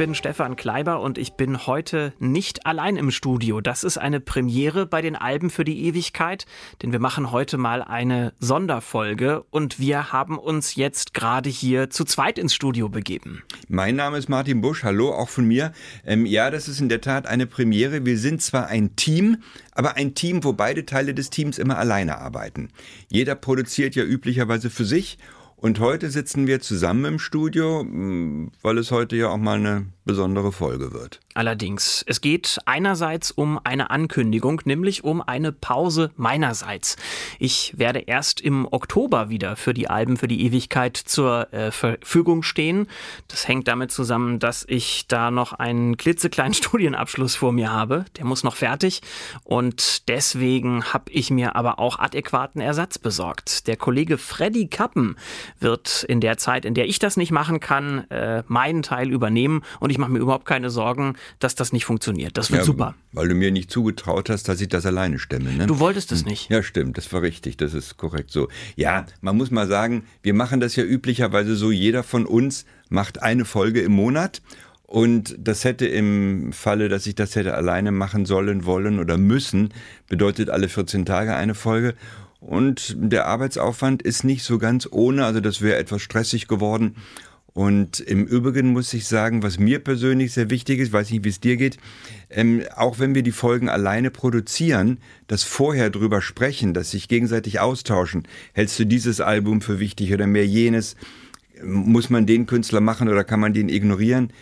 Bin Stefan Kleiber und ich bin heute nicht allein im Studio. Das ist eine Premiere bei den Alben für die Ewigkeit, denn wir machen heute mal eine Sonderfolge und wir haben uns jetzt gerade hier zu zweit ins Studio begeben. Mein Name ist Martin Busch, hallo auch von mir. Ähm, ja, das ist in der Tat eine Premiere. Wir sind zwar ein Team, aber ein Team, wo beide Teile des Teams immer alleine arbeiten. Jeder produziert ja üblicherweise für sich und heute sitzen wir zusammen im Studio, weil es heute ja auch mal eine besondere Folge wird. Allerdings, es geht einerseits um eine Ankündigung, nämlich um eine Pause meinerseits. Ich werde erst im Oktober wieder für die Alben für die Ewigkeit zur äh, Verfügung stehen. Das hängt damit zusammen, dass ich da noch einen klitzekleinen Studienabschluss vor mir habe. Der muss noch fertig und deswegen habe ich mir aber auch adäquaten Ersatz besorgt. Der Kollege Freddy Kappen wird in der Zeit, in der ich das nicht machen kann, äh, meinen Teil übernehmen und ich mache mir überhaupt keine Sorgen, dass das nicht funktioniert. Das wird ja, super. Weil du mir nicht zugetraut hast, dass ich das alleine stemme. Ne? Du wolltest es hm. nicht. Ja, stimmt, das war richtig, das ist korrekt so. Ja, man muss mal sagen, wir machen das ja üblicherweise so, jeder von uns macht eine Folge im Monat. Und das hätte im Falle, dass ich das hätte alleine machen sollen, wollen oder müssen, bedeutet alle 14 Tage eine Folge. Und der Arbeitsaufwand ist nicht so ganz ohne, also das wäre etwas stressig geworden. Und im Übrigen muss ich sagen, was mir persönlich sehr wichtig ist, weiß nicht, wie es dir geht, ähm, auch wenn wir die Folgen alleine produzieren, das vorher drüber sprechen, dass sich gegenseitig austauschen. Hältst du dieses Album für wichtig oder mehr jenes? Muss man den Künstler machen oder kann man den ignorieren?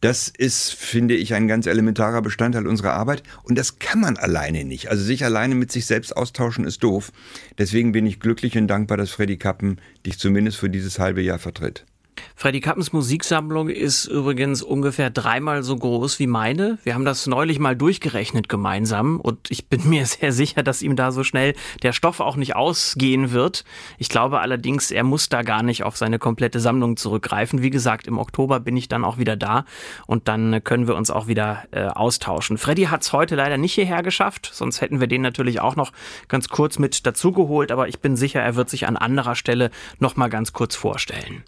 Das ist, finde ich, ein ganz elementarer Bestandteil unserer Arbeit und das kann man alleine nicht. Also sich alleine mit sich selbst austauschen ist doof. Deswegen bin ich glücklich und dankbar, dass Freddy Kappen dich zumindest für dieses halbe Jahr vertritt. Freddy Kappens Musiksammlung ist übrigens ungefähr dreimal so groß wie meine. Wir haben das neulich mal durchgerechnet gemeinsam und ich bin mir sehr sicher, dass ihm da so schnell der Stoff auch nicht ausgehen wird. Ich glaube allerdings, er muss da gar nicht auf seine komplette Sammlung zurückgreifen. Wie gesagt, im Oktober bin ich dann auch wieder da und dann können wir uns auch wieder äh, austauschen. Freddy hat es heute leider nicht hierher geschafft, sonst hätten wir den natürlich auch noch ganz kurz mit dazugeholt, aber ich bin sicher, er wird sich an anderer Stelle noch mal ganz kurz vorstellen.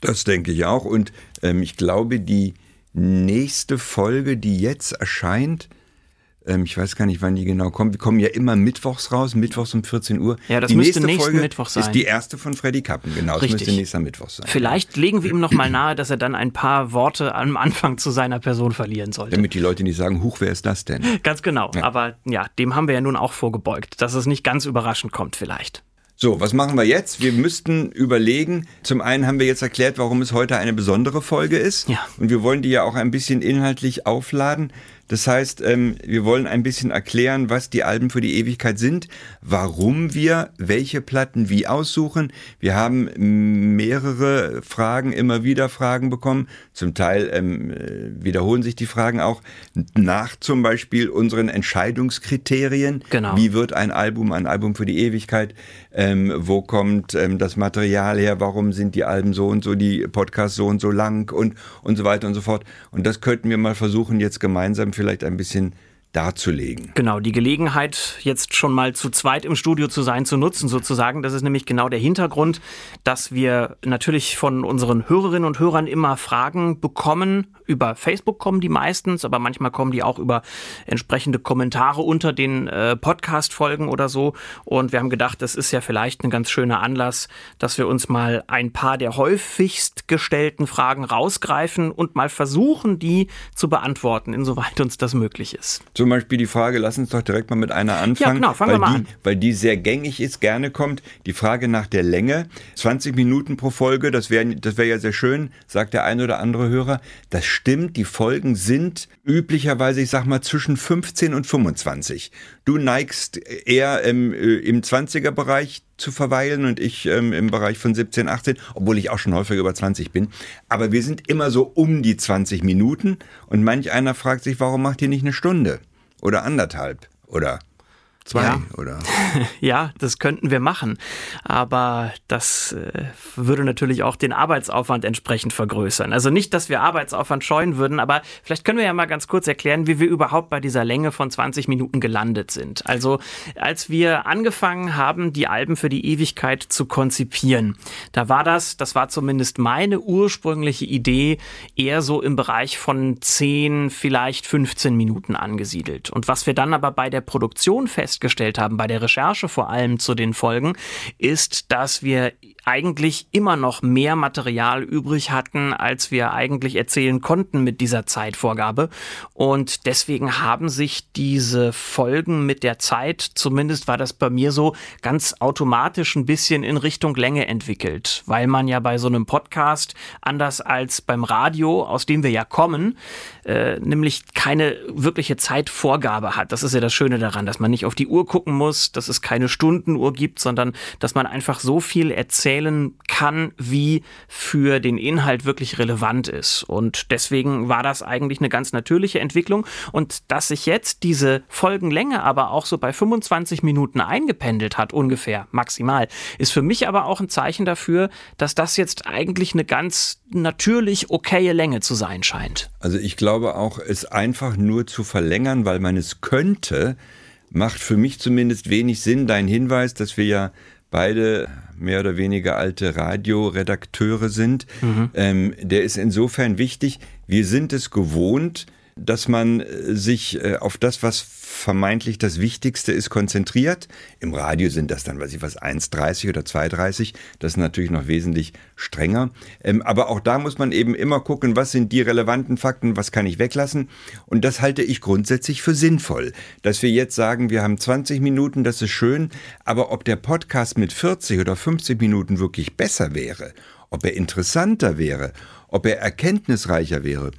Das denke ich auch. Und ähm, ich glaube, die nächste Folge, die jetzt erscheint, ähm, ich weiß gar nicht, wann die genau kommen. Wir kommen ja immer mittwochs raus, mittwochs um 14 Uhr. Ja, das die müsste nächsten Folge Mittwoch sein. Ist die erste von Freddy Kappen, genau. Richtig. Das müsste nächster Mittwoch sein. Vielleicht legen wir ihm noch mal nahe, dass er dann ein paar Worte am Anfang zu seiner Person verlieren sollte. Damit die Leute nicht sagen, huch, wer ist das denn? Ganz genau. Ja. Aber ja, dem haben wir ja nun auch vorgebeugt, dass es nicht ganz überraschend kommt vielleicht. So, was machen wir jetzt? Wir müssten überlegen, zum einen haben wir jetzt erklärt, warum es heute eine besondere Folge ist. Ja. Und wir wollen die ja auch ein bisschen inhaltlich aufladen. Das heißt, ähm, wir wollen ein bisschen erklären, was die Alben für die Ewigkeit sind, warum wir welche Platten wie aussuchen. Wir haben mehrere Fragen, immer wieder Fragen bekommen. Zum Teil ähm, äh, wiederholen sich die Fragen auch nach zum Beispiel unseren Entscheidungskriterien. Genau. Wie wird ein Album ein Album für die Ewigkeit? Ähm, wo kommt ähm, das Material her? Warum sind die Alben so und so, die Podcasts so und so lang und, und so weiter und so fort. Und das könnten wir mal versuchen, jetzt gemeinsam vielleicht ein bisschen darzulegen. Genau, die Gelegenheit, jetzt schon mal zu zweit im Studio zu sein, zu nutzen sozusagen. Das ist nämlich genau der Hintergrund, dass wir natürlich von unseren Hörerinnen und Hörern immer Fragen bekommen. Über Facebook kommen die meistens, aber manchmal kommen die auch über entsprechende Kommentare unter den äh, Podcast-Folgen oder so. Und wir haben gedacht, das ist ja vielleicht ein ganz schöner Anlass, dass wir uns mal ein paar der häufigst gestellten Fragen rausgreifen und mal versuchen, die zu beantworten, insoweit uns das möglich ist. Zum Beispiel die Frage, lass uns doch direkt mal mit einer anfangen. Ja, genau, weil wir mal die, an. Weil die sehr gängig ist, gerne kommt. Die Frage nach der Länge. 20 Minuten pro Folge, das wäre das wär ja sehr schön, sagt der ein oder andere Hörer. Das stimmt, die Folgen sind üblicherweise, ich sag mal, zwischen 15 und 25. Du neigst eher ähm, äh, im 20er-Bereich zu verweilen und ich ähm, im Bereich von 17, 18, obwohl ich auch schon häufiger über 20 bin. Aber wir sind immer so um die 20 Minuten und manch einer fragt sich, warum macht ihr nicht eine Stunde? Oder anderthalb oder Zwei, ja. oder? ja, das könnten wir machen. Aber das äh, würde natürlich auch den Arbeitsaufwand entsprechend vergrößern. Also nicht, dass wir Arbeitsaufwand scheuen würden, aber vielleicht können wir ja mal ganz kurz erklären, wie wir überhaupt bei dieser Länge von 20 Minuten gelandet sind. Also als wir angefangen haben, die Alben für die Ewigkeit zu konzipieren, da war das, das war zumindest meine ursprüngliche Idee, eher so im Bereich von 10, vielleicht 15 Minuten angesiedelt. Und was wir dann aber bei der Produktion fest festgestellt haben, bei der Recherche vor allem zu den Folgen, ist, dass wir eigentlich immer noch mehr Material übrig hatten, als wir eigentlich erzählen konnten mit dieser Zeitvorgabe. Und deswegen haben sich diese Folgen mit der Zeit, zumindest war das bei mir so, ganz automatisch ein bisschen in Richtung Länge entwickelt, weil man ja bei so einem Podcast, anders als beim Radio, aus dem wir ja kommen, äh, nämlich keine wirkliche Zeitvorgabe hat. Das ist ja das Schöne daran, dass man nicht auf die Uhr gucken muss, dass es keine Stundenuhr gibt, sondern dass man einfach so viel erzählen kann, wie für den Inhalt wirklich relevant ist. Und deswegen war das eigentlich eine ganz natürliche Entwicklung. Und dass sich jetzt diese Folgenlänge aber auch so bei 25 Minuten eingependelt hat, ungefähr maximal, ist für mich aber auch ein Zeichen dafür, dass das jetzt eigentlich eine ganz natürlich okaye Länge zu sein scheint. Also ich glaube auch, es einfach nur zu verlängern, weil man es könnte, macht für mich zumindest wenig Sinn. Dein Hinweis, dass wir ja beide mehr oder weniger alte Radioredakteure sind, mhm. ähm, der ist insofern wichtig. Wir sind es gewohnt, dass man äh, sich äh, auf das, was vermeintlich das Wichtigste ist, konzentriert. Im Radio sind das dann, weiß ich was, 1,30 oder 2,30. Das ist natürlich noch wesentlich strenger. Ähm, aber auch da muss man eben immer gucken, was sind die relevanten Fakten, was kann ich weglassen. Und das halte ich grundsätzlich für sinnvoll. Dass wir jetzt sagen, wir haben 20 Minuten, das ist schön. Aber ob der Podcast mit 40 oder 50 Minuten wirklich besser wäre, ob er interessanter wäre, ob er erkenntnisreicher wäre,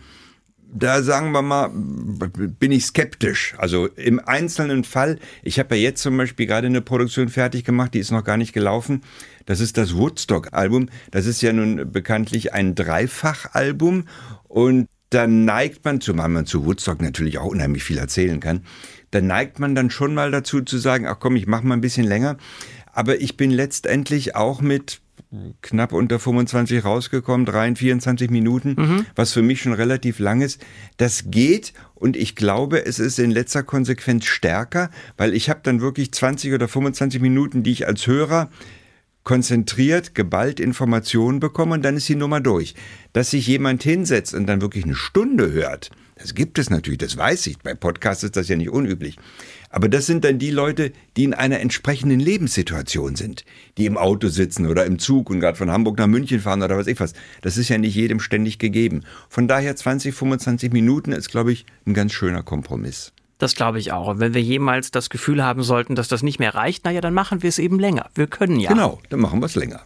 da sagen wir mal, bin ich skeptisch. Also im einzelnen Fall, ich habe ja jetzt zum Beispiel gerade eine Produktion fertig gemacht, die ist noch gar nicht gelaufen. Das ist das Woodstock-Album. Das ist ja nun bekanntlich ein Dreifach-Album und da neigt man, zumal man zu Woodstock natürlich auch unheimlich viel erzählen kann, da neigt man dann schon mal dazu zu sagen, ach komm, ich mache mal ein bisschen länger. Aber ich bin letztendlich auch mit knapp unter 25 rausgekommen, 23 Minuten, mhm. was für mich schon relativ lang ist. Das geht und ich glaube, es ist in letzter Konsequenz stärker, weil ich habe dann wirklich 20 oder 25 Minuten, die ich als Hörer konzentriert, geballt Informationen bekomme und dann ist die Nummer durch. Dass sich jemand hinsetzt und dann wirklich eine Stunde hört, das gibt es natürlich, das weiß ich. Bei Podcasts ist das ja nicht unüblich. Aber das sind dann die Leute, die in einer entsprechenden Lebenssituation sind, die im Auto sitzen oder im Zug und gerade von Hamburg nach München fahren oder was ich was. Das ist ja nicht jedem ständig gegeben. Von daher 20, 25 Minuten ist, glaube ich, ein ganz schöner Kompromiss. Das glaube ich auch. Und wenn wir jemals das Gefühl haben sollten, dass das nicht mehr reicht, naja, dann machen wir es eben länger. Wir können ja. Genau, dann machen wir es länger.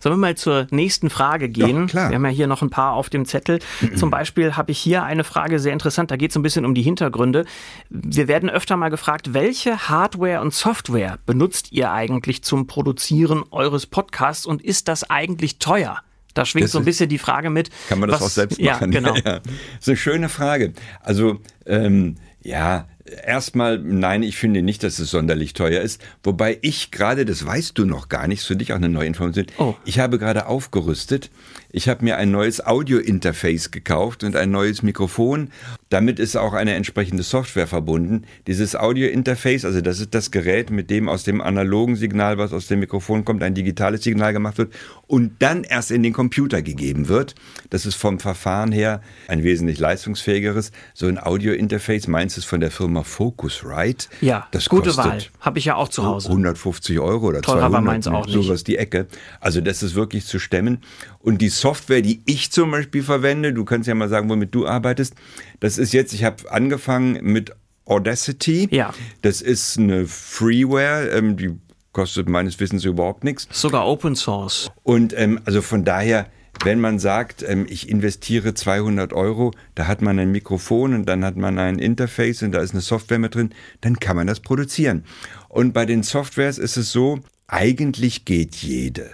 Sollen wir mal zur nächsten Frage gehen? Klar. Wir haben ja hier noch ein paar auf dem Zettel. Zum Beispiel habe ich hier eine Frage sehr interessant. Da geht es ein bisschen um die Hintergründe. Wir werden öfter mal gefragt, welche Hardware und Software benutzt ihr eigentlich zum Produzieren eures Podcasts und ist das eigentlich teuer? Da schwingt das so ein bisschen die Frage mit. Kann man das was, auch selbst machen? Ja, genau. Ja, ja. Das ist eine schöne Frage. Also, ähm, ja, erstmal, nein, ich finde nicht, dass es sonderlich teuer ist. Wobei ich gerade, das weißt du noch gar nicht, für dich auch eine neue Information. Oh. Ich habe gerade aufgerüstet. Ich habe mir ein neues Audio-Interface gekauft und ein neues Mikrofon. Damit ist auch eine entsprechende Software verbunden. Dieses Audio-Interface, also das ist das Gerät, mit dem aus dem analogen Signal, was aus dem Mikrofon kommt, ein digitales Signal gemacht wird und dann erst in den Computer gegeben wird. Das ist vom Verfahren her ein wesentlich leistungsfähigeres. So ein Audio-Interface, meins ist von der Firma Focusrite. Ja, das gute Wahl. Habe ich ja auch zu Hause. 150 Euro oder Teurer 200. war meins auch nicht. Sowas die Ecke. Also das ist wirklich zu stemmen. Und die Software, die ich zum Beispiel verwende, du kannst ja mal sagen, womit du arbeitest, das ist jetzt, ich habe angefangen mit Audacity. Ja. Das ist eine Freeware, ähm, die kostet meines Wissens überhaupt nichts. Sogar Open Source. Und ähm, also von daher, wenn man sagt, ähm, ich investiere 200 Euro, da hat man ein Mikrofon und dann hat man ein Interface und da ist eine Software mit drin, dann kann man das produzieren. Und bei den Softwares ist es so, eigentlich geht jede.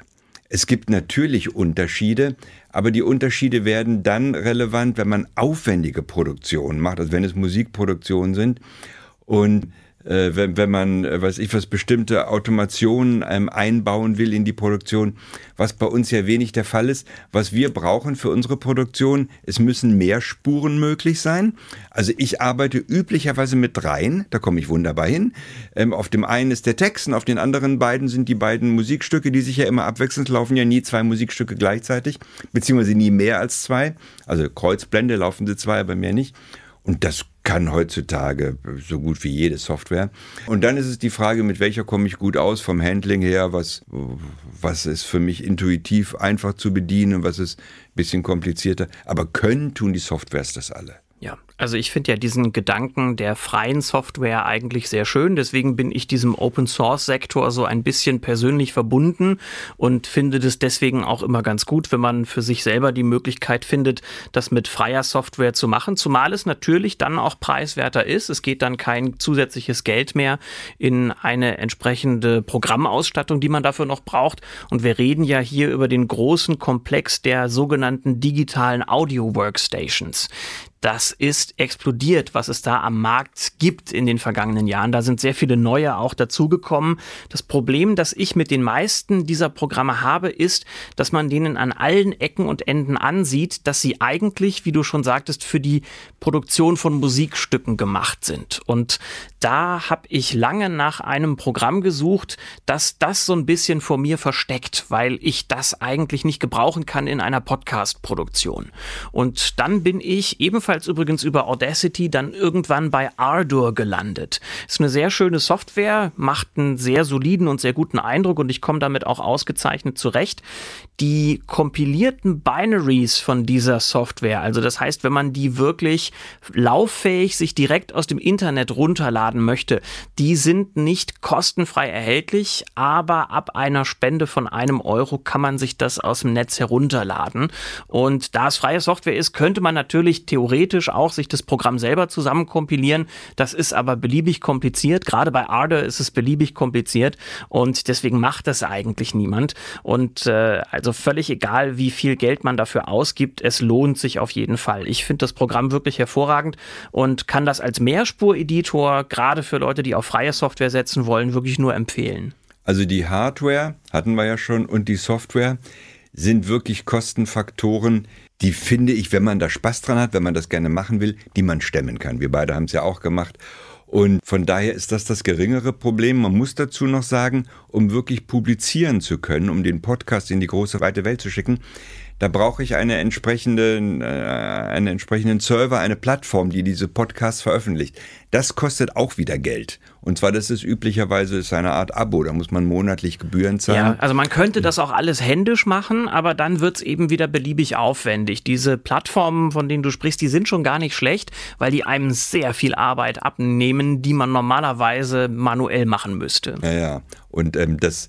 Es gibt natürlich Unterschiede, aber die Unterschiede werden dann relevant, wenn man aufwendige Produktionen macht, also wenn es Musikproduktionen sind. Und äh, wenn, wenn man, äh, weiß ich was, bestimmte Automationen ähm, einbauen will in die Produktion, was bei uns ja wenig der Fall ist. Was wir brauchen für unsere Produktion, es müssen mehr Spuren möglich sein. Also ich arbeite üblicherweise mit dreien, da komme ich wunderbar hin. Ähm, auf dem einen ist der Text und auf den anderen beiden sind die beiden Musikstücke, die sich ja immer abwechselnd laufen, ja nie zwei Musikstücke gleichzeitig, beziehungsweise nie mehr als zwei. Also Kreuzblende laufen sie zwei, aber mehr nicht. Und das kann heutzutage so gut wie jede Software. Und dann ist es die Frage, mit welcher komme ich gut aus vom Handling her, was, was ist für mich intuitiv einfach zu bedienen, was ist ein bisschen komplizierter. Aber können tun die Softwares das alle. Ja, also ich finde ja diesen Gedanken der freien Software eigentlich sehr schön. Deswegen bin ich diesem Open Source Sektor so ein bisschen persönlich verbunden und finde das deswegen auch immer ganz gut, wenn man für sich selber die Möglichkeit findet, das mit freier Software zu machen. Zumal es natürlich dann auch preiswerter ist. Es geht dann kein zusätzliches Geld mehr in eine entsprechende Programmausstattung, die man dafür noch braucht. Und wir reden ja hier über den großen Komplex der sogenannten digitalen Audio Workstations das ist explodiert, was es da am Markt gibt in den vergangenen Jahren. Da sind sehr viele neue auch dazugekommen. Das Problem, das ich mit den meisten dieser Programme habe, ist, dass man denen an allen Ecken und Enden ansieht, dass sie eigentlich, wie du schon sagtest, für die Produktion von Musikstücken gemacht sind. Und da habe ich lange nach einem Programm gesucht, das das so ein bisschen vor mir versteckt, weil ich das eigentlich nicht gebrauchen kann in einer Podcast-Produktion. Und dann bin ich ebenfalls übrigens über Audacity dann irgendwann bei Ardour gelandet. Ist eine sehr schöne Software, macht einen sehr soliden und sehr guten Eindruck und ich komme damit auch ausgezeichnet zurecht. Die kompilierten Binaries von dieser Software, also das heißt, wenn man die wirklich lauffähig sich direkt aus dem Internet runterladen möchte, die sind nicht kostenfrei erhältlich, aber ab einer Spende von einem Euro kann man sich das aus dem Netz herunterladen. Und da es freie Software ist, könnte man natürlich theoretisch auch sich das Programm selber zusammenkompilieren. Das ist aber beliebig kompliziert. Gerade bei Ardour ist es beliebig kompliziert und deswegen macht das eigentlich niemand. Und äh, also völlig egal, wie viel Geld man dafür ausgibt, es lohnt sich auf jeden Fall. Ich finde das Programm wirklich hervorragend und kann das als Mehrspur-Editor gerade für Leute, die auf freie Software setzen wollen, wirklich nur empfehlen. Also die Hardware hatten wir ja schon und die Software sind wirklich Kostenfaktoren, die finde ich, wenn man da Spaß dran hat, wenn man das gerne machen will, die man stemmen kann. Wir beide haben es ja auch gemacht. Und von daher ist das das geringere Problem. Man muss dazu noch sagen, um wirklich publizieren zu können, um den Podcast in die große weite Welt zu schicken, da brauche ich eine entsprechende, äh, einen entsprechenden Server, eine Plattform, die diese Podcasts veröffentlicht. Das kostet auch wieder Geld. Und zwar, das ist üblicherweise ist eine Art Abo, da muss man monatlich Gebühren zahlen. Ja, also man könnte das auch alles händisch machen, aber dann wird es eben wieder beliebig aufwendig. Diese Plattformen, von denen du sprichst, die sind schon gar nicht schlecht, weil die einem sehr viel Arbeit abnehmen, die man normalerweise manuell machen müsste. Ja, ja. Und ähm, das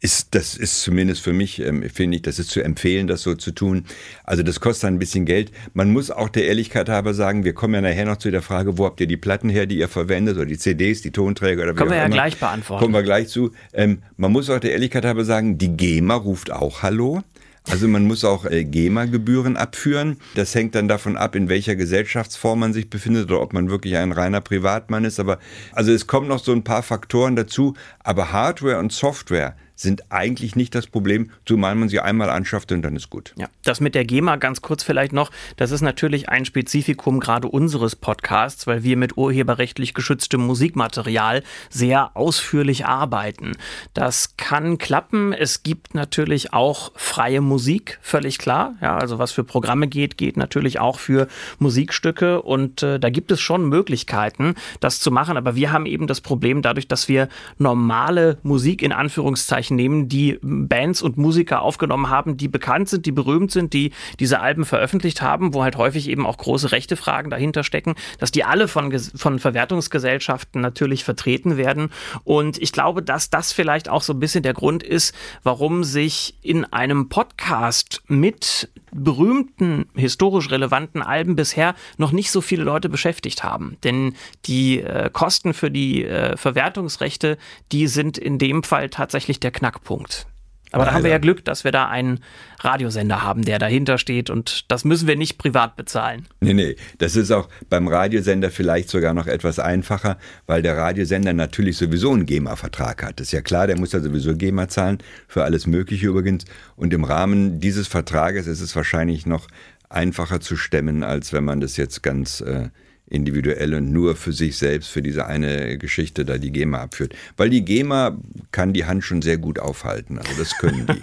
ist, das ist zumindest für mich, ähm, finde ich, das ist zu empfehlen, das so zu tun. Also das kostet ein bisschen Geld. Man muss auch der Ehrlichkeit halber sagen, wir kommen ja nachher noch zu der Frage, wo habt ihr die Platten her, die ihr verwendet, oder die CDs, die Tonträger oder wie Kommen wir ja immer. gleich beantworten. Kommen wir gleich zu. Ähm, man muss auch der Ehrlichkeit halber sagen, die GEMA ruft auch Hallo. Also man muss auch äh, GEMA-Gebühren abführen. Das hängt dann davon ab, in welcher Gesellschaftsform man sich befindet oder ob man wirklich ein reiner Privatmann ist. Aber also es kommen noch so ein paar Faktoren dazu. Aber Hardware und Software sind eigentlich nicht das Problem, zumal man sie einmal anschafft und dann ist gut. Ja, das mit der GEMA ganz kurz vielleicht noch, das ist natürlich ein Spezifikum gerade unseres Podcasts, weil wir mit urheberrechtlich geschütztem Musikmaterial sehr ausführlich arbeiten. Das kann klappen. Es gibt natürlich auch freie Musik, völlig klar. Ja, also was für Programme geht, geht natürlich auch für Musikstücke und äh, da gibt es schon Möglichkeiten, das zu machen. Aber wir haben eben das Problem dadurch, dass wir normale Musik in Anführungszeichen Anführungszeichen nehmen, die Bands und Musiker aufgenommen haben, die bekannt sind, die berühmt sind, die diese Alben veröffentlicht haben, wo halt häufig eben auch große Rechtefragen dahinter stecken, dass die alle von, von Verwertungsgesellschaften natürlich vertreten werden. Und ich glaube, dass das vielleicht auch so ein bisschen der Grund ist, warum sich in einem Podcast mit berühmten, historisch relevanten Alben bisher noch nicht so viele Leute beschäftigt haben. Denn die äh, Kosten für die äh, Verwertungsrechte, die sind in dem Fall tatsächlich der Knackpunkt. Aber da haben wir ja Glück, dass wir da einen Radiosender haben, der dahinter steht und das müssen wir nicht privat bezahlen. Nee, nee, das ist auch beim Radiosender vielleicht sogar noch etwas einfacher, weil der Radiosender natürlich sowieso einen GEMA-Vertrag hat. Das ist ja klar, der muss ja sowieso GEMA zahlen, für alles Mögliche übrigens. Und im Rahmen dieses Vertrages ist es wahrscheinlich noch einfacher zu stemmen, als wenn man das jetzt ganz äh, individuell und nur für sich selbst, für diese eine Geschichte da die GEMA abführt. Weil die GEMA kann die Hand schon sehr gut aufhalten. Also das können die.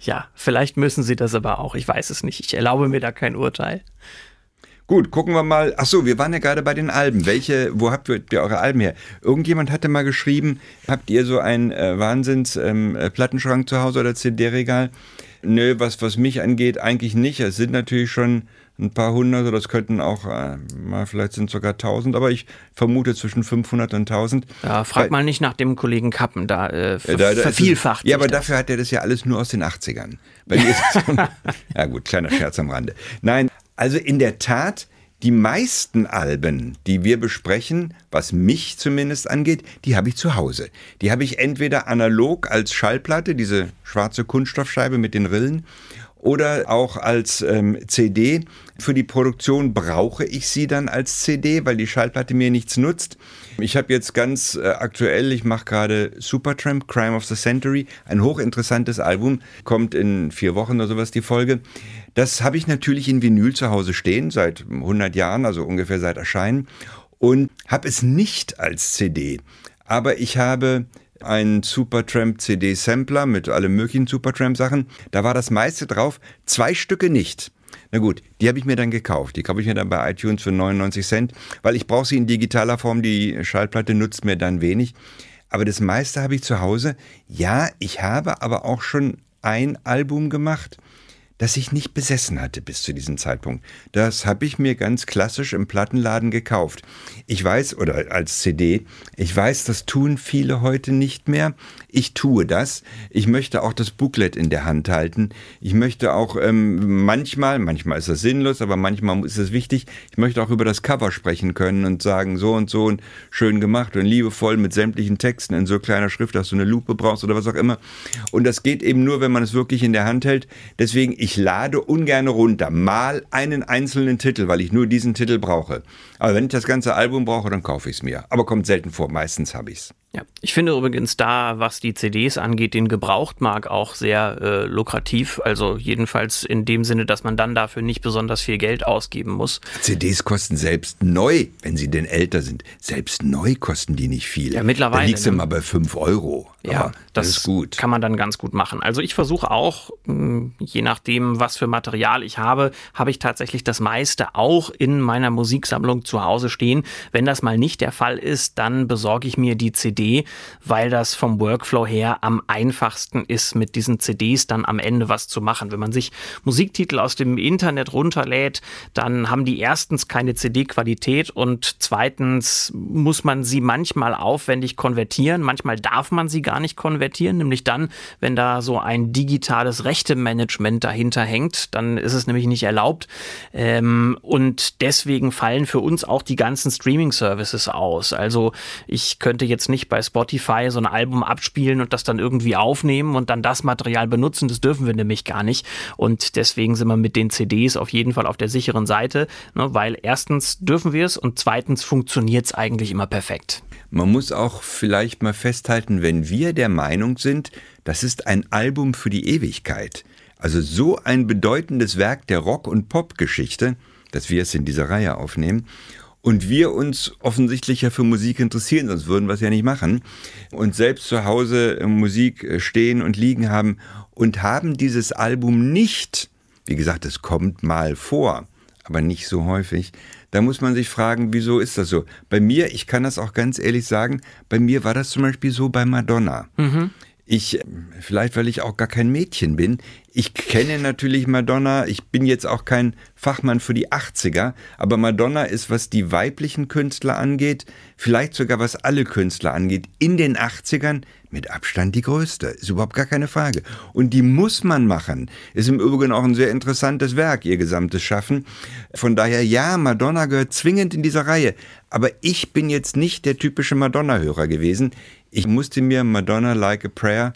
ja, vielleicht müssen sie das aber auch. Ich weiß es nicht. Ich erlaube mir da kein Urteil. Gut, gucken wir mal. Ach so, wir waren ja gerade bei den Alben. Welche, wo habt ihr eure Alben her? Irgendjemand hatte mal geschrieben, habt ihr so einen äh, Wahnsinns-Plattenschrank ähm, zu Hause oder CD-Regal? Nö, was, was mich angeht, eigentlich nicht. Es sind natürlich schon ein paar hundert, oder das könnten auch, äh, mal vielleicht sind sogar tausend, aber ich vermute zwischen 500 und 1000. Ja, frag Weil, mal nicht nach dem Kollegen Kappen, da, äh, ver da, da vervielfacht. ja, aber das. dafür hat er das ja alles nur aus den 80ern. Bei mir ist es, ja gut, kleiner Scherz am Rande. Nein, also in der Tat, die meisten Alben, die wir besprechen, was mich zumindest angeht, die habe ich zu Hause. Die habe ich entweder analog als Schallplatte, diese schwarze Kunststoffscheibe mit den Rillen, oder auch als ähm, CD. Für die Produktion brauche ich sie dann als CD, weil die Schallplatte mir nichts nutzt. Ich habe jetzt ganz äh, aktuell, ich mache gerade Supertramp, Crime of the Century, ein hochinteressantes Album, kommt in vier Wochen oder sowas die Folge. Das habe ich natürlich in Vinyl zu Hause stehen, seit 100 Jahren, also ungefähr seit Erscheinen, und habe es nicht als CD. Aber ich habe ein Supertramp CD-Sampler mit allen möglichen Supertramp-Sachen. Da war das meiste drauf, zwei Stücke nicht. Na gut, die habe ich mir dann gekauft. Die kaufe ich mir dann bei iTunes für 99 Cent, weil ich brauche sie in digitaler Form. Die Schallplatte nutzt mir dann wenig. Aber das meiste habe ich zu Hause. Ja, ich habe aber auch schon ein Album gemacht das ich nicht besessen hatte bis zu diesem Zeitpunkt. Das habe ich mir ganz klassisch im Plattenladen gekauft. Ich weiß, oder als CD, ich weiß, das tun viele heute nicht mehr. Ich tue das. Ich möchte auch das Booklet in der Hand halten. Ich möchte auch ähm, manchmal, manchmal ist das sinnlos, aber manchmal ist es wichtig, ich möchte auch über das Cover sprechen können und sagen, so und so und schön gemacht und liebevoll mit sämtlichen Texten in so kleiner Schrift, dass du eine Lupe brauchst oder was auch immer. Und das geht eben nur, wenn man es wirklich in der Hand hält. Deswegen, ich ich lade ungern runter, mal einen einzelnen Titel, weil ich nur diesen Titel brauche. Aber wenn ich das ganze Album brauche, dann kaufe ich es mir. Aber kommt selten vor, meistens habe ich es. Ja, ich finde übrigens da, was die CDs angeht, den Gebrauchtmarkt auch sehr äh, lukrativ. Also jedenfalls in dem Sinne, dass man dann dafür nicht besonders viel Geld ausgeben muss. CDs kosten selbst neu, wenn sie denn älter sind. Selbst neu kosten die nicht viel. Ja, mittlerweile. Da liegst du ne? mal bei 5 Euro. Ja, das, das, ist gut. Kann man dann ganz gut machen. Also ich versuche auch, hm, je nachdem, was für Material ich habe, habe ich tatsächlich das meiste auch in meiner Musiksammlung zu Hause stehen. Wenn das mal nicht der Fall ist, dann besorge ich mir die CD, weil das vom Workflow her am einfachsten ist, mit diesen CDs dann am Ende was zu machen. Wenn man sich Musiktitel aus dem Internet runterlädt, dann haben die erstens keine CD-Qualität und zweitens muss man sie manchmal aufwendig konvertieren. Manchmal darf man sie gar nicht konvertieren, nämlich dann, wenn da so ein digitales Rechtemanagement dahinter hängt, dann ist es nämlich nicht erlaubt. Ähm, und deswegen fallen für uns auch die ganzen Streaming-Services aus. Also ich könnte jetzt nicht bei Spotify so ein Album abspielen und das dann irgendwie aufnehmen und dann das Material benutzen. Das dürfen wir nämlich gar nicht. Und deswegen sind wir mit den CDs auf jeden Fall auf der sicheren Seite, ne, weil erstens dürfen wir es und zweitens funktioniert es eigentlich immer perfekt. Man muss auch vielleicht mal festhalten, wenn wir der Meinung sind, das ist ein Album für die Ewigkeit, also so ein bedeutendes Werk der Rock- und Popgeschichte, dass wir es in dieser Reihe aufnehmen, und wir uns offensichtlich ja für Musik interessieren, sonst würden wir es ja nicht machen, und selbst zu Hause Musik äh, stehen und liegen haben und haben dieses Album nicht, wie gesagt, es kommt mal vor, aber nicht so häufig, da muss man sich fragen, wieso ist das so? Bei mir, ich kann das auch ganz ehrlich sagen, bei mir war das zum Beispiel so bei Madonna. Mhm. Ich, vielleicht weil ich auch gar kein Mädchen bin, ich kenne natürlich Madonna, ich bin jetzt auch kein Fachmann für die 80er, aber Madonna ist, was die weiblichen Künstler angeht, vielleicht sogar was alle Künstler angeht, in den 80ern mit Abstand die größte. Ist überhaupt gar keine Frage. Und die muss man machen. Ist im Übrigen auch ein sehr interessantes Werk, ihr gesamtes Schaffen. Von daher, ja, Madonna gehört zwingend in dieser Reihe. Aber ich bin jetzt nicht der typische Madonna-Hörer gewesen. Ich musste mir Madonna Like a Prayer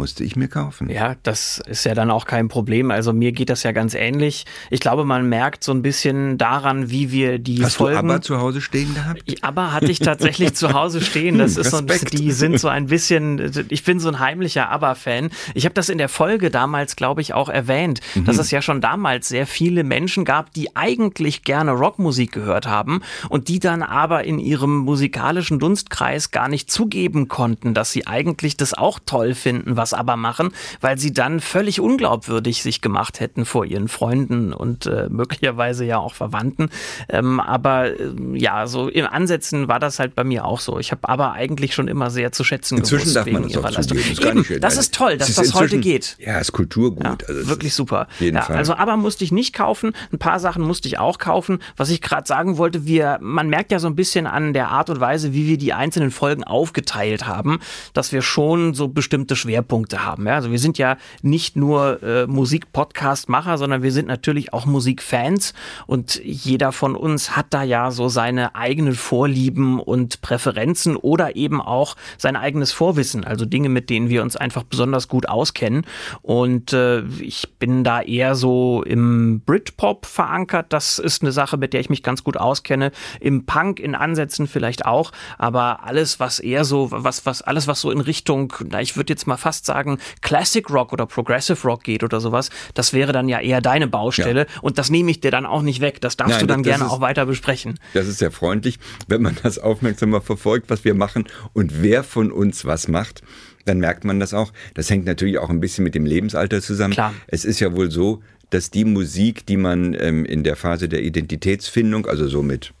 musste ich mir kaufen. Ja, das ist ja dann auch kein Problem. Also mir geht das ja ganz ähnlich. Ich glaube, man merkt so ein bisschen daran, wie wir die Hast Folgen. Hast du aber zu Hause stehen gehabt? Aber hatte ich tatsächlich zu Hause stehen. Das ist so ein bisschen, die sind so ein bisschen, ich bin so ein heimlicher ABBA-Fan. Ich habe das in der Folge damals, glaube ich, auch erwähnt, mhm. dass es ja schon damals sehr viele Menschen gab, die eigentlich gerne Rockmusik gehört haben und die dann aber in ihrem musikalischen Dunstkreis gar nicht zugeben konnten, dass sie eigentlich das auch toll finden, was aber machen, weil sie dann völlig unglaubwürdig sich gemacht hätten vor ihren Freunden und äh, möglicherweise ja auch Verwandten. Ähm, aber äh, ja, so im Ansätzen war das halt bei mir auch so. Ich habe aber eigentlich schon immer sehr zu schätzen Inzwischen gewusst darf man das ihrer Leistung. Eben, das, das ist toll, dass ist das heute geht. Ja, ist Kulturgut. Ja, also wirklich super. Ja, also aber musste ich nicht kaufen. Ein paar Sachen musste ich auch kaufen. Was ich gerade sagen wollte, wir, man merkt ja so ein bisschen an der Art und Weise, wie wir die einzelnen Folgen aufgeteilt haben, dass wir schon so bestimmte Schwerpunkte haben. Ja? Also wir sind ja nicht nur äh, Musik-Podcast-Macher, sondern wir sind natürlich auch Musikfans und jeder von uns hat da ja so seine eigenen Vorlieben und Präferenzen oder eben auch sein eigenes Vorwissen, also Dinge, mit denen wir uns einfach besonders gut auskennen. Und äh, ich bin da eher so im Britpop verankert. Das ist eine Sache, mit der ich mich ganz gut auskenne. Im Punk in Ansätzen vielleicht auch, aber alles, was eher so, was, was, alles, was so in Richtung, na, ich würde jetzt mal fast sagen, Classic Rock oder Progressive Rock geht oder sowas, das wäre dann ja eher deine Baustelle. Ja. Und das nehme ich dir dann auch nicht weg. Das darfst Nein, du dann gerne ist, auch weiter besprechen. Das ist sehr freundlich, wenn man das aufmerksamer verfolgt, was wir machen und wer von uns was macht dann merkt man das auch. Das hängt natürlich auch ein bisschen mit dem Lebensalter zusammen. Klar. Es ist ja wohl so, dass die Musik, die man ähm, in der Phase der Identitätsfindung, also so mit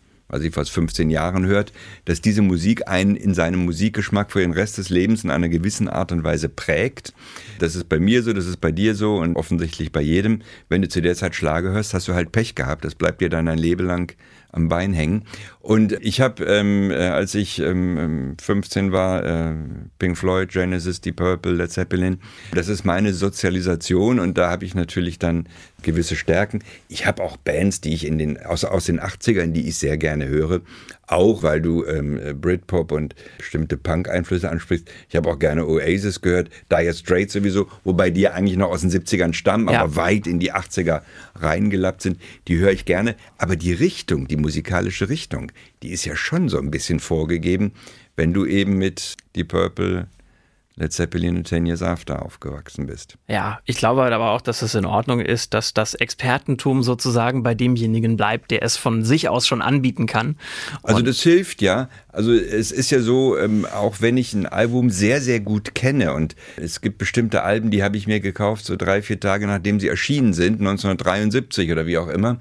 ich fast 15 Jahren hört, dass diese Musik einen in seinem Musikgeschmack für den Rest des Lebens in einer gewissen Art und Weise prägt. Das ist bei mir so, das ist bei dir so und offensichtlich bei jedem. Wenn du zu der Zeit Schlage hörst, hast du halt Pech gehabt. Das bleibt dir dann ein Leben lang am Bein hängen. Und ich habe, ähm, äh, als ich ähm, 15 ähm, war, äh, Pink Floyd, Genesis, Deep Purple, Led Zeppelin, das ist meine Sozialisation und da habe ich natürlich dann gewisse Stärken. Ich habe auch Bands, die ich in den, aus, aus den 80ern, die ich sehr gerne höre, auch weil du ähm, Britpop und bestimmte Punk-Einflüsse ansprichst. Ich habe auch gerne Oasis gehört, Dire Straits sowieso, wobei die eigentlich noch aus den 70ern stammen, ja. aber weit in die 80er reingelappt sind. Die höre ich gerne, aber die Richtung, die musikalische Richtung, die ist ja schon so ein bisschen vorgegeben, wenn du eben mit Deep Purple, Led Zeppelin und Ten Years After aufgewachsen bist. Ja, ich glaube aber auch, dass es in Ordnung ist, dass das Expertentum sozusagen bei demjenigen bleibt, der es von sich aus schon anbieten kann. Also das hilft ja. Also es ist ja so, ähm, auch wenn ich ein Album sehr, sehr gut kenne und es gibt bestimmte Alben, die habe ich mir gekauft, so drei, vier Tage nachdem sie erschienen sind, 1973 oder wie auch immer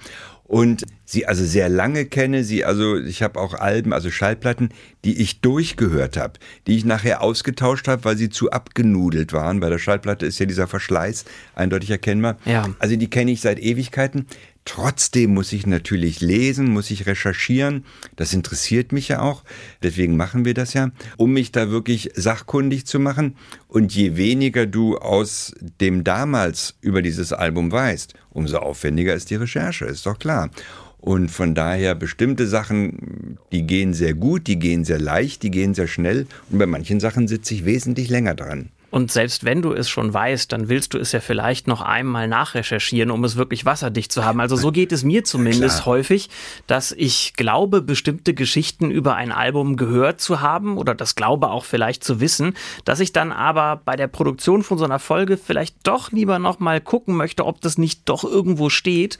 und sie also sehr lange kenne. Sie also, ich habe auch Alben, also Schallplatten, die ich durchgehört habe, die ich nachher ausgetauscht habe, weil sie zu abgenudelt waren. Bei der Schallplatte ist ja dieser Verschleiß eindeutig erkennbar. Ja. Also die kenne ich seit Ewigkeiten. Trotzdem muss ich natürlich lesen, muss ich recherchieren. Das interessiert mich ja auch. Deswegen machen wir das ja, um mich da wirklich sachkundig zu machen. Und je weniger du aus dem damals über dieses Album weißt, umso aufwendiger ist die Recherche, ist doch klar. Und von daher bestimmte Sachen, die gehen sehr gut, die gehen sehr leicht, die gehen sehr schnell. Und bei manchen Sachen sitze ich wesentlich länger dran. Und selbst wenn du es schon weißt, dann willst du es ja vielleicht noch einmal nachrecherchieren, um es wirklich wasserdicht zu haben. Also so geht es mir zumindest ja, häufig, dass ich glaube, bestimmte Geschichten über ein Album gehört zu haben oder das glaube auch vielleicht zu wissen, dass ich dann aber bei der Produktion von so einer Folge vielleicht doch lieber noch mal gucken möchte, ob das nicht doch irgendwo steht,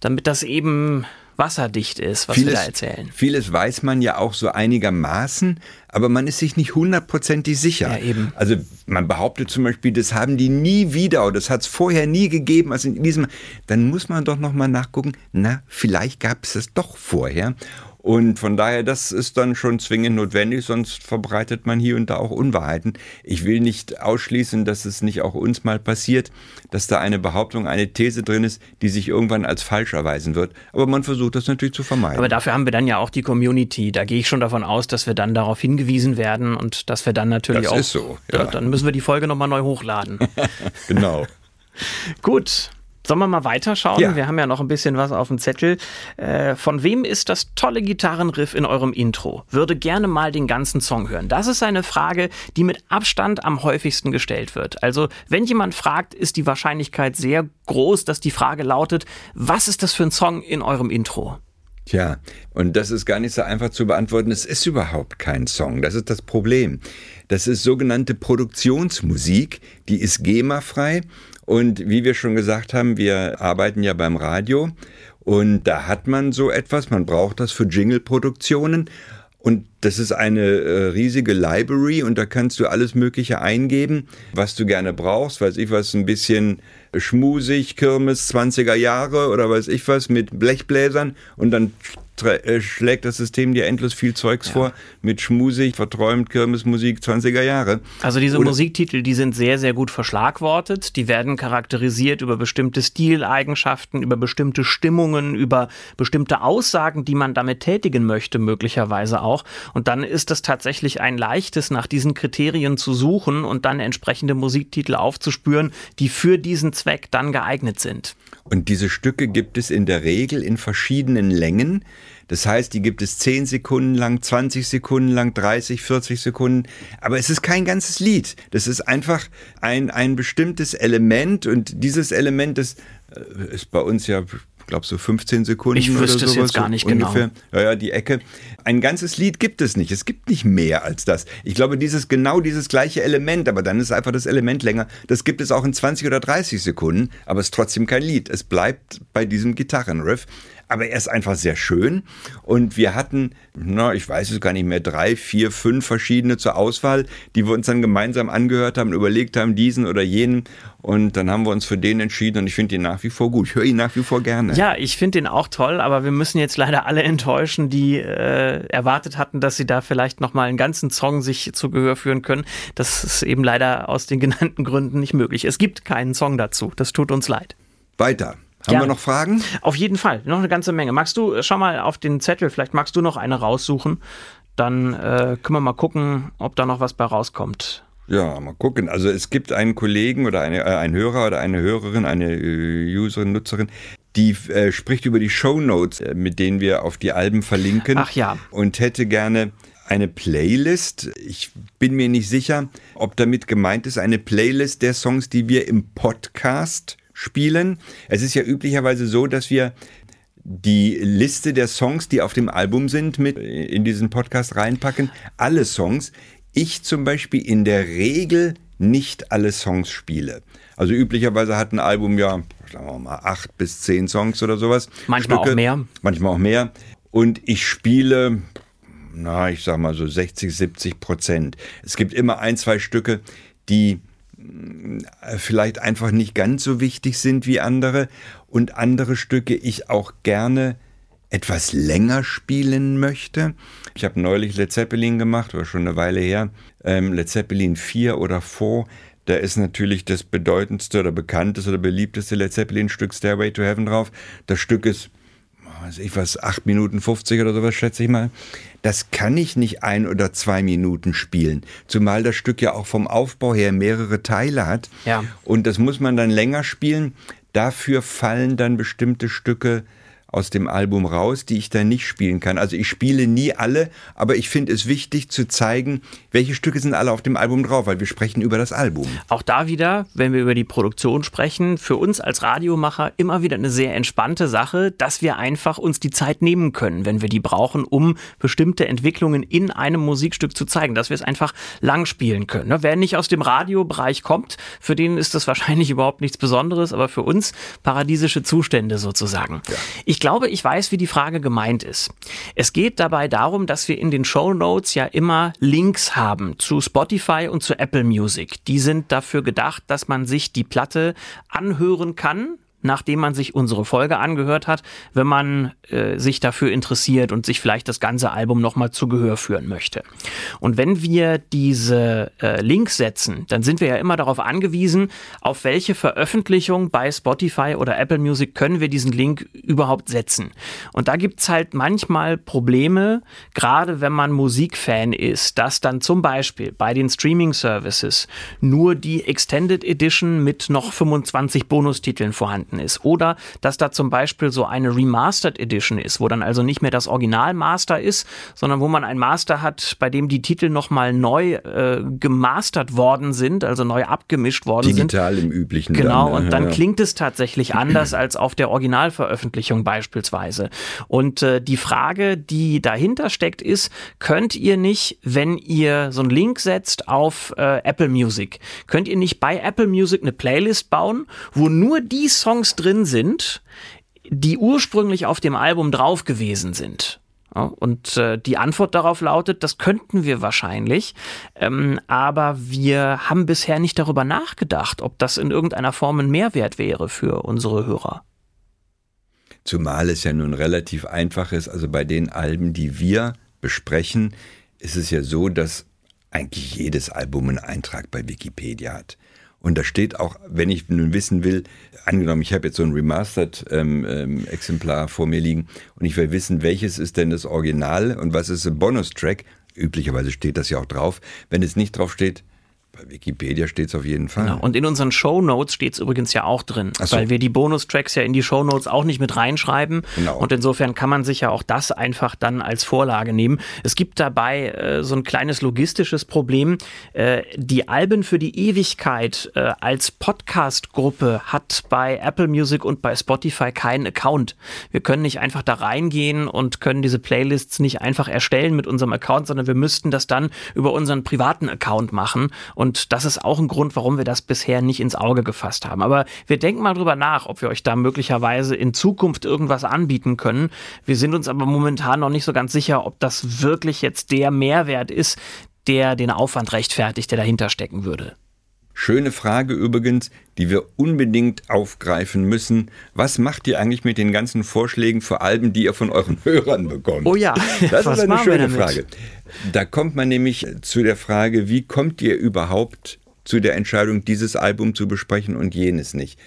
damit das eben wasserdicht ist, was vieles, wir da erzählen. Vieles weiß man ja auch so einigermaßen, aber man ist sich nicht hundertprozentig sicher. Ja, eben. Also man behauptet zum Beispiel, das haben die nie wieder oder das hat es vorher nie gegeben. Also in diesem, dann muss man doch noch mal nachgucken. Na, vielleicht gab es das doch vorher. Und von daher, das ist dann schon zwingend notwendig, sonst verbreitet man hier und da auch Unwahrheiten. Ich will nicht ausschließen, dass es nicht auch uns mal passiert, dass da eine Behauptung, eine These drin ist, die sich irgendwann als falsch erweisen wird. Aber man versucht das natürlich zu vermeiden. Aber dafür haben wir dann ja auch die Community. Da gehe ich schon davon aus, dass wir dann darauf hingewiesen werden und dass wir dann natürlich das auch. Ist so, ja. Dann müssen wir die Folge nochmal neu hochladen. genau. Gut. Sollen wir mal weiterschauen? Ja. Wir haben ja noch ein bisschen was auf dem Zettel. Äh, von wem ist das tolle Gitarrenriff in eurem Intro? Würde gerne mal den ganzen Song hören. Das ist eine Frage, die mit Abstand am häufigsten gestellt wird. Also, wenn jemand fragt, ist die Wahrscheinlichkeit sehr groß, dass die Frage lautet, was ist das für ein Song in eurem Intro? Tja, und das ist gar nicht so einfach zu beantworten. Es ist überhaupt kein Song. Das ist das Problem. Das ist sogenannte Produktionsmusik. Die ist GEMA-frei. Und wie wir schon gesagt haben, wir arbeiten ja beim Radio. Und da hat man so etwas. Man braucht das für Jingle-Produktionen. Und das ist eine äh, riesige Library und da kannst du alles Mögliche eingeben, was du gerne brauchst. Weiß ich was, ein bisschen schmusig, Kirmes 20er Jahre oder weiß ich was mit Blechbläsern und dann schlägt das System dir endlos viel Zeugs ja. vor mit schmusig, verträumt, Kirmesmusik 20er Jahre. Also diese Oder Musiktitel, die sind sehr, sehr gut verschlagwortet. Die werden charakterisiert über bestimmte Stileigenschaften, über bestimmte Stimmungen, über bestimmte Aussagen, die man damit tätigen möchte, möglicherweise auch. Und dann ist es tatsächlich ein leichtes, nach diesen Kriterien zu suchen und dann entsprechende Musiktitel aufzuspüren, die für diesen Zweck dann geeignet sind. Und diese Stücke gibt es in der Regel in verschiedenen Längen. Das heißt, die gibt es 10 Sekunden lang, 20 Sekunden lang, 30, 40 Sekunden. Aber es ist kein ganzes Lied. Das ist einfach ein, ein bestimmtes Element und dieses Element, das äh, ist bei uns ja glaube so 15 Sekunden. Ich wüsste es jetzt gar nicht genau. ungefähr. genau. Ja, ja, die Ecke. Ein ganzes Lied gibt es nicht. Es gibt nicht mehr als das. Ich glaube, dieses genau dieses gleiche Element, aber dann ist einfach das Element länger. Das gibt es auch in 20 oder 30 Sekunden, aber es ist trotzdem kein Lied. Es bleibt bei diesem Gitarrenriff aber er ist einfach sehr schön. Und wir hatten, na, ich weiß es gar nicht mehr, drei, vier, fünf verschiedene zur Auswahl, die wir uns dann gemeinsam angehört haben, überlegt haben, diesen oder jenen. Und dann haben wir uns für den entschieden und ich finde ihn nach wie vor gut. Ich höre ihn nach wie vor gerne. Ja, ich finde ihn auch toll, aber wir müssen jetzt leider alle enttäuschen, die äh, erwartet hatten, dass sie da vielleicht nochmal einen ganzen Song sich zu Gehör führen können. Das ist eben leider aus den genannten Gründen nicht möglich. Es gibt keinen Song dazu. Das tut uns leid. Weiter. Haben Gerne. wir noch Fragen? Auf jeden Fall, noch eine ganze Menge. Magst du, schau mal auf den Zettel, vielleicht magst du noch eine raussuchen. Dann äh, können wir mal gucken, ob da noch was bei rauskommt. Ja, mal gucken. Also es gibt einen Kollegen oder eine, äh, einen Hörer oder eine Hörerin, eine äh, Userin, Nutzerin, die äh, spricht über die Show Notes, äh, mit denen wir auf die Alben verlinken. Ach ja. Und hätte gerne eine Playlist. Ich bin mir nicht sicher, ob damit gemeint ist, eine Playlist der Songs, die wir im Podcast spielen. Es ist ja üblicherweise so, dass wir die Liste der Songs, die auf dem Album sind, mit in diesen Podcast reinpacken. Alle Songs. Ich zum Beispiel in der Regel nicht alle Songs spiele. Also üblicherweise hat ein Album ja, sagen wir mal, acht bis zehn Songs oder sowas. Manchmal Stücke, auch mehr. Manchmal auch mehr. Und ich spiele, na, ich sag mal so 60, 70 Prozent. Es gibt immer ein, zwei Stücke, die vielleicht einfach nicht ganz so wichtig sind wie andere und andere Stücke ich auch gerne etwas länger spielen möchte. Ich habe neulich Led Zeppelin gemacht, war schon eine Weile her. Ähm, Led Zeppelin 4 oder 4. Da ist natürlich das bedeutendste oder bekannteste oder beliebteste Led Zeppelin-Stück Stairway to Heaven drauf. Das Stück ist weiß ich was, 8 Minuten 50 oder sowas, schätze ich mal. Das kann ich nicht ein oder zwei Minuten spielen. Zumal das Stück ja auch vom Aufbau her mehrere Teile hat. Ja. Und das muss man dann länger spielen. Dafür fallen dann bestimmte Stücke aus dem Album raus, die ich dann nicht spielen kann. Also ich spiele nie alle, aber ich finde es wichtig zu zeigen, welche Stücke sind alle auf dem Album drauf, weil wir sprechen über das Album. Auch da wieder, wenn wir über die Produktion sprechen, für uns als Radiomacher immer wieder eine sehr entspannte Sache, dass wir einfach uns die Zeit nehmen können, wenn wir die brauchen, um bestimmte Entwicklungen in einem Musikstück zu zeigen, dass wir es einfach lang spielen können. Ne, wer nicht aus dem Radiobereich kommt, für den ist das wahrscheinlich überhaupt nichts Besonderes, aber für uns paradiesische Zustände sozusagen. Ja. Ich glaube, ich weiß, wie die Frage gemeint ist. Es geht dabei darum, dass wir in den Show Notes ja immer Links haben zu Spotify und zu Apple Music. Die sind dafür gedacht, dass man sich die Platte anhören kann, nachdem man sich unsere Folge angehört hat, wenn man äh, sich dafür interessiert und sich vielleicht das ganze Album nochmal zu Gehör führen möchte. Und wenn wir diese äh, Links setzen, dann sind wir ja immer darauf angewiesen, auf welche Veröffentlichung bei Spotify oder Apple Music können wir diesen Link überhaupt setzen. Und da gibt's halt manchmal Probleme, gerade wenn man Musikfan ist, dass dann zum Beispiel bei den Streaming-Services nur die Extended Edition mit noch 25 Bonustiteln vorhanden enthalten ist. Oder dass da zum Beispiel so eine Remastered Edition ist, wo dann also nicht mehr das Original-Master ist, sondern wo man ein Master hat, bei dem die Titel nochmal neu äh, gemastert worden sind, also neu abgemischt worden Digital sind. Digital im üblichen. Genau, dann, und dann ja. klingt es tatsächlich anders als auf der Originalveröffentlichung beispielsweise. Und äh, die Frage, die dahinter steckt, ist, könnt ihr nicht, wenn ihr so einen Link setzt auf äh, Apple Music, könnt ihr nicht bei Apple Music eine Playlist bauen, wo nur die Songs drin sind, die ursprünglich auf dem Album drauf gewesen sind. Ja, und äh, die Antwort darauf lautet, das könnten wir wahrscheinlich, ähm, aber wir haben bisher nicht darüber nachgedacht, ob das in irgendeiner Form ein Mehrwert wäre für unsere Hörer. Zumal es ja nun relativ einfach ist, also bei den Alben, die wir besprechen, ist es ja so, dass eigentlich jedes Album einen Eintrag bei Wikipedia hat. Und da steht auch, wenn ich nun wissen will, angenommen, ich habe jetzt so ein Remastered-Exemplar ähm, ähm, vor mir liegen und ich will wissen, welches ist denn das Original und was ist ein Bonustrack. Üblicherweise steht das ja auch drauf. Wenn es nicht drauf steht, bei Wikipedia steht es auf jeden Fall. Genau. Und in unseren Show Notes steht es übrigens ja auch drin, so. weil wir die Bonustracks ja in die Show Notes auch nicht mit reinschreiben. Genau. Und insofern kann man sich ja auch das einfach dann als Vorlage nehmen. Es gibt dabei äh, so ein kleines logistisches Problem. Äh, die Alben für die Ewigkeit äh, als Podcast-Gruppe hat bei Apple Music und bei Spotify keinen Account. Wir können nicht einfach da reingehen und können diese Playlists nicht einfach erstellen mit unserem Account, sondern wir müssten das dann über unseren privaten Account machen. Und das ist auch ein Grund, warum wir das bisher nicht ins Auge gefasst haben. Aber wir denken mal drüber nach, ob wir euch da möglicherweise in Zukunft irgendwas anbieten können. Wir sind uns aber momentan noch nicht so ganz sicher, ob das wirklich jetzt der Mehrwert ist, der den Aufwand rechtfertigt, der dahinter stecken würde. Schöne Frage übrigens, die wir unbedingt aufgreifen müssen. Was macht ihr eigentlich mit den ganzen Vorschlägen für Alben, die ihr von euren Hörern bekommt? Oh ja, das ist eine schöne Frage. Da kommt man nämlich zu der Frage, wie kommt ihr überhaupt zu der Entscheidung, dieses Album zu besprechen und jenes nicht?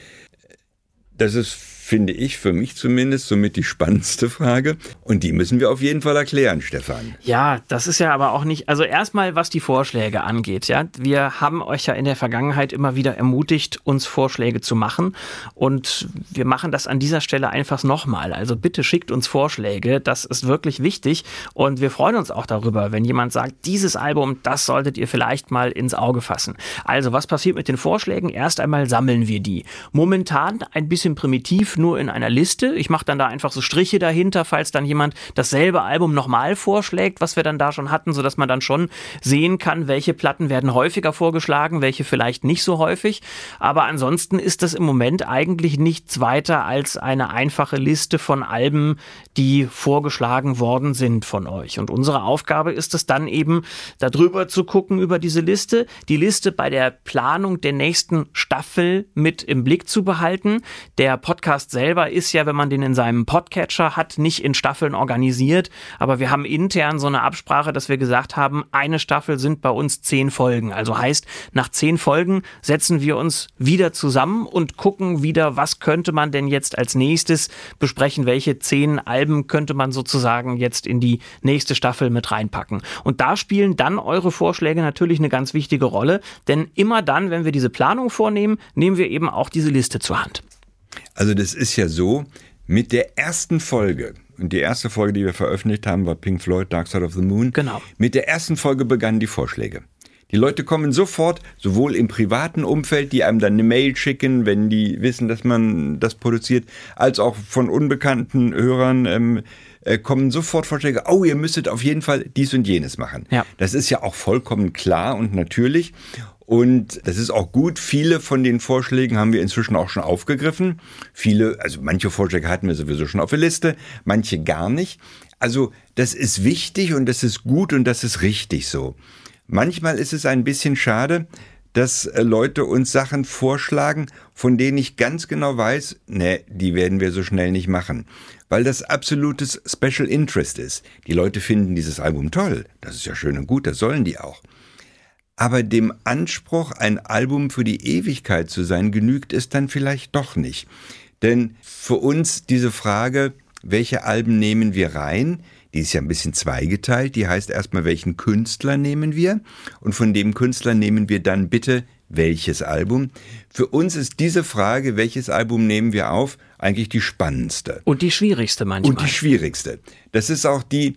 Das ist finde ich, für mich zumindest, somit die spannendste Frage. Und die müssen wir auf jeden Fall erklären, Stefan. Ja, das ist ja aber auch nicht, also erstmal, was die Vorschläge angeht, ja. Wir haben euch ja in der Vergangenheit immer wieder ermutigt, uns Vorschläge zu machen. Und wir machen das an dieser Stelle einfach nochmal. Also bitte schickt uns Vorschläge. Das ist wirklich wichtig. Und wir freuen uns auch darüber, wenn jemand sagt, dieses Album, das solltet ihr vielleicht mal ins Auge fassen. Also, was passiert mit den Vorschlägen? Erst einmal sammeln wir die. Momentan ein bisschen primitiv nur in einer Liste. Ich mache dann da einfach so Striche dahinter, falls dann jemand dasselbe Album nochmal vorschlägt, was wir dann da schon hatten, sodass man dann schon sehen kann, welche Platten werden häufiger vorgeschlagen, welche vielleicht nicht so häufig. Aber ansonsten ist das im Moment eigentlich nichts weiter als eine einfache Liste von Alben, die vorgeschlagen worden sind von euch. Und unsere Aufgabe ist es dann eben, darüber zu gucken über diese Liste, die Liste bei der Planung der nächsten Staffel mit im Blick zu behalten. Der Podcast Podcast selber ist ja, wenn man den in seinem Podcatcher hat, nicht in Staffeln organisiert. Aber wir haben intern so eine Absprache, dass wir gesagt haben, eine Staffel sind bei uns zehn Folgen. Also heißt, nach zehn Folgen setzen wir uns wieder zusammen und gucken wieder, was könnte man denn jetzt als nächstes besprechen, welche zehn Alben könnte man sozusagen jetzt in die nächste Staffel mit reinpacken. Und da spielen dann eure Vorschläge natürlich eine ganz wichtige Rolle, denn immer dann, wenn wir diese Planung vornehmen, nehmen wir eben auch diese Liste zur Hand. Also das ist ja so, mit der ersten Folge, und die erste Folge, die wir veröffentlicht haben, war Pink Floyd, Dark Side of the Moon. Genau. Mit der ersten Folge begannen die Vorschläge. Die Leute kommen sofort, sowohl im privaten Umfeld, die einem dann eine Mail schicken, wenn die wissen, dass man das produziert, als auch von unbekannten Hörern ähm, äh, kommen sofort Vorschläge, oh, ihr müsstet auf jeden Fall dies und jenes machen. Ja. Das ist ja auch vollkommen klar und natürlich. Und das ist auch gut. Viele von den Vorschlägen haben wir inzwischen auch schon aufgegriffen. Viele, also manche Vorschläge hatten wir sowieso schon auf der Liste, manche gar nicht. Also das ist wichtig und das ist gut und das ist richtig so. Manchmal ist es ein bisschen schade, dass äh, Leute uns Sachen vorschlagen, von denen ich ganz genau weiß, ne, die werden wir so schnell nicht machen. Weil das absolutes Special Interest ist. Die Leute finden dieses Album toll. Das ist ja schön und gut, das sollen die auch. Aber dem Anspruch, ein Album für die Ewigkeit zu sein, genügt es dann vielleicht doch nicht. Denn für uns diese Frage, welche Alben nehmen wir rein, die ist ja ein bisschen zweigeteilt. Die heißt erstmal, welchen Künstler nehmen wir? Und von dem Künstler nehmen wir dann bitte welches Album. Für uns ist diese Frage, welches Album nehmen wir auf, eigentlich die spannendste. Und die schwierigste manchmal. Und die schwierigste. Das ist auch die,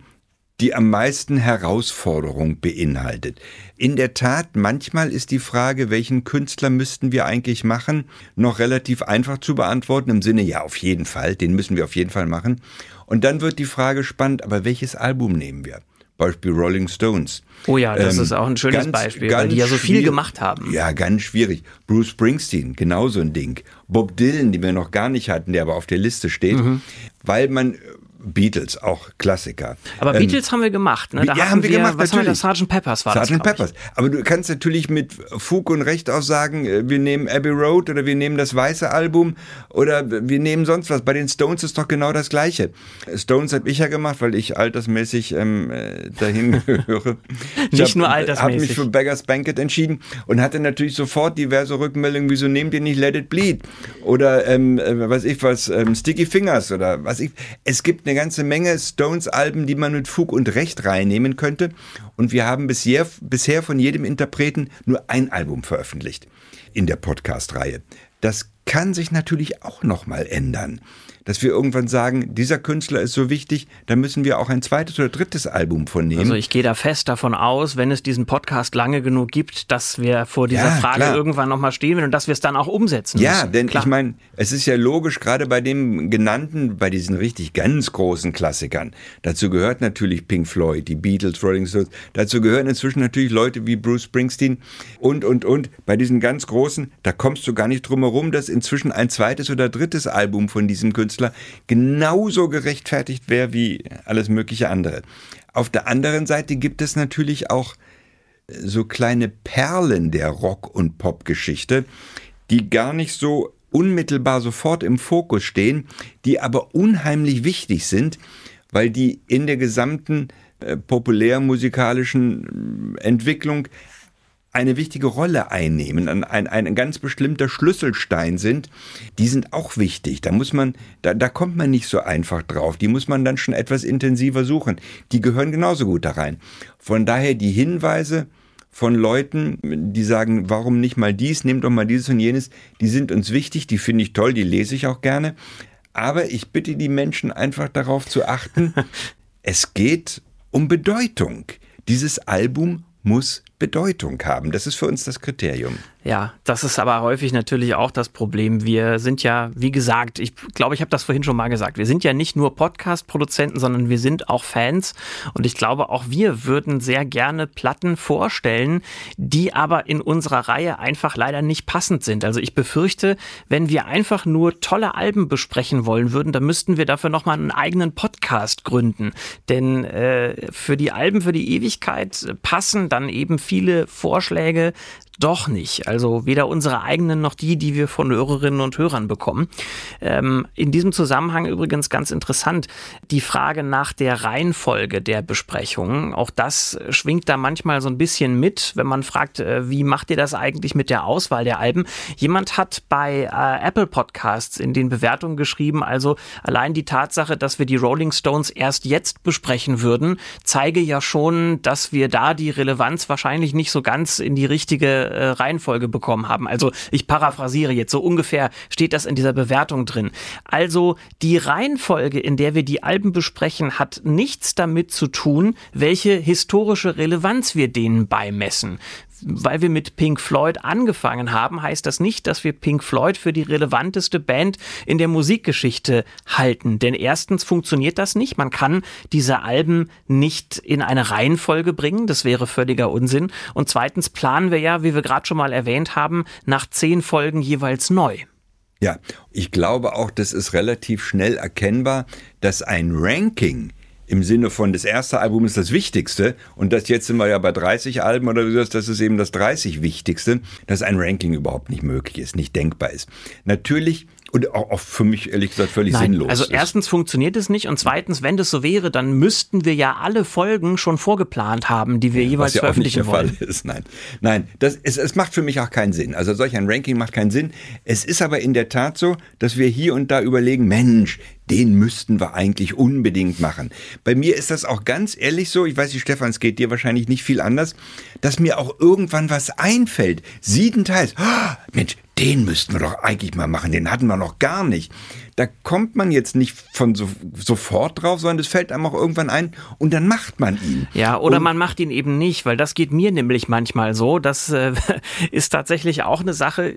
die am meisten Herausforderung beinhaltet. In der Tat, manchmal ist die Frage, welchen Künstler müssten wir eigentlich machen, noch relativ einfach zu beantworten, im Sinne, ja, auf jeden Fall, den müssen wir auf jeden Fall machen. Und dann wird die Frage spannend, aber welches Album nehmen wir? Beispiel Rolling Stones. Oh ja, das ähm, ist auch ein schönes ganz, Beispiel, ganz weil die ja so viel gemacht haben. Ja, ganz schwierig. Bruce Springsteen, genauso ein Ding. Bob Dylan, den wir noch gar nicht hatten, der aber auf der Liste steht, mhm. weil man Beatles, auch Klassiker. Aber ähm, Beatles haben wir gemacht, ne? Da ja, haben wir, wir gemacht, was natürlich. Haben wir Sgt. Peppers war Sgt. Peppers. Aber du kannst natürlich mit Fug und Recht auch sagen, äh, wir nehmen Abbey Road oder wir nehmen das weiße Album oder wir nehmen sonst was. Bei den Stones ist doch genau das Gleiche. Stones habe ich ja gemacht, weil ich altersmäßig ähm, äh, dahin gehöre. Nicht hab, nur altersmäßig. habe mich für Beggars Banquet entschieden und hatte natürlich sofort diverse Rückmeldungen, wieso nehmt ihr nicht Let It Bleed? Oder, ähm, äh, was ich was, ähm, Sticky Fingers oder was ich. Es gibt eine ganze Menge Stones-Alben, die man mit Fug und Recht reinnehmen könnte. Und wir haben bisher, bisher von jedem Interpreten nur ein Album veröffentlicht in der Podcast-Reihe. Das kann sich natürlich auch nochmal ändern dass wir irgendwann sagen, dieser Künstler ist so wichtig, da müssen wir auch ein zweites oder drittes Album von nehmen. Also ich gehe da fest davon aus, wenn es diesen Podcast lange genug gibt, dass wir vor dieser ja, Frage klar. irgendwann nochmal stehen werden und dass wir es dann auch umsetzen ja, müssen. Ja, denn klar. ich meine, es ist ja logisch, gerade bei dem genannten, bei diesen richtig ganz großen Klassikern, dazu gehört natürlich Pink Floyd, die Beatles, Rolling Stones, dazu gehören inzwischen natürlich Leute wie Bruce Springsteen und, und, und. Bei diesen ganz großen, da kommst du gar nicht drum herum, dass inzwischen ein zweites oder drittes Album von diesem Künstler Künstler genauso gerechtfertigt wäre wie alles mögliche andere. Auf der anderen Seite gibt es natürlich auch so kleine Perlen der Rock- und Popgeschichte, die gar nicht so unmittelbar sofort im Fokus stehen, die aber unheimlich wichtig sind, weil die in der gesamten äh, populärmusikalischen äh, Entwicklung eine wichtige Rolle einnehmen, ein, ein, ein ganz bestimmter Schlüsselstein sind, die sind auch wichtig. Da muss man, da, da kommt man nicht so einfach drauf. Die muss man dann schon etwas intensiver suchen. Die gehören genauso gut da rein. Von daher die Hinweise von Leuten, die sagen, warum nicht mal dies, nehmt doch mal dieses und jenes, die sind uns wichtig, die finde ich toll, die lese ich auch gerne. Aber ich bitte die Menschen einfach darauf zu achten, es geht um Bedeutung. Dieses Album muss Bedeutung haben. Das ist für uns das Kriterium. Ja, das ist aber häufig natürlich auch das Problem. Wir sind ja, wie gesagt, ich glaube, ich habe das vorhin schon mal gesagt, wir sind ja nicht nur Podcast-Produzenten, sondern wir sind auch Fans. Und ich glaube, auch wir würden sehr gerne Platten vorstellen, die aber in unserer Reihe einfach leider nicht passend sind. Also ich befürchte, wenn wir einfach nur tolle Alben besprechen wollen würden, dann müssten wir dafür nochmal einen eigenen Podcast gründen. Denn äh, für die Alben für die Ewigkeit passen dann eben viele Vorschläge doch nicht. Also weder unsere eigenen noch die, die wir von Hörerinnen und Hörern bekommen. Ähm, in diesem Zusammenhang übrigens ganz interessant die Frage nach der Reihenfolge der Besprechungen. Auch das schwingt da manchmal so ein bisschen mit, wenn man fragt, äh, wie macht ihr das eigentlich mit der Auswahl der Alben? Jemand hat bei äh, Apple Podcasts in den Bewertungen geschrieben, also allein die Tatsache, dass wir die Rolling Stones erst jetzt besprechen würden, zeige ja schon, dass wir da die Relevanz wahrscheinlich nicht so ganz in die richtige äh, Reihenfolge bekommen haben. Also ich paraphrasiere jetzt, so ungefähr steht das in dieser Bewertung drin. Also die Reihenfolge, in der wir die Alben besprechen, hat nichts damit zu tun, welche historische Relevanz wir denen beimessen weil wir mit Pink Floyd angefangen haben, heißt das nicht, dass wir Pink Floyd für die relevanteste Band in der Musikgeschichte halten. Denn erstens funktioniert das nicht. Man kann diese Alben nicht in eine Reihenfolge bringen. Das wäre völliger Unsinn. Und zweitens planen wir ja, wie wir gerade schon mal erwähnt haben, nach zehn Folgen jeweils neu. Ja, ich glaube auch, das ist relativ schnell erkennbar, dass ein Ranking im Sinne von das erste Album ist das Wichtigste und das jetzt sind wir ja bei 30 Alben oder so, das ist eben das 30 Wichtigste, dass ein Ranking überhaupt nicht möglich ist, nicht denkbar ist. Natürlich Und auch, auch für mich ehrlich gesagt völlig Nein, sinnlos. Also ist. erstens funktioniert es nicht und zweitens, wenn das so wäre, dann müssten wir ja alle Folgen schon vorgeplant haben, die wir jeweils was ja auch nicht veröffentlichen der wollen. Fall ist. Nein, nein, das, es, es macht für mich auch keinen Sinn. Also solch ein Ranking macht keinen Sinn. Es ist aber in der Tat so, dass wir hier und da überlegen, Mensch, den müssten wir eigentlich unbedingt machen. Bei mir ist das auch ganz ehrlich so, ich weiß nicht, Stefan, es geht dir wahrscheinlich nicht viel anders, dass mir auch irgendwann was einfällt. Siebenteils, oh, Mensch, den müssten wir doch eigentlich mal machen, den hatten wir noch gar nicht. Da kommt man jetzt nicht von so, sofort drauf, sondern es fällt einem auch irgendwann ein und dann macht man ihn. Ja, oder und man macht ihn eben nicht, weil das geht mir nämlich manchmal so. Das äh, ist tatsächlich auch eine Sache.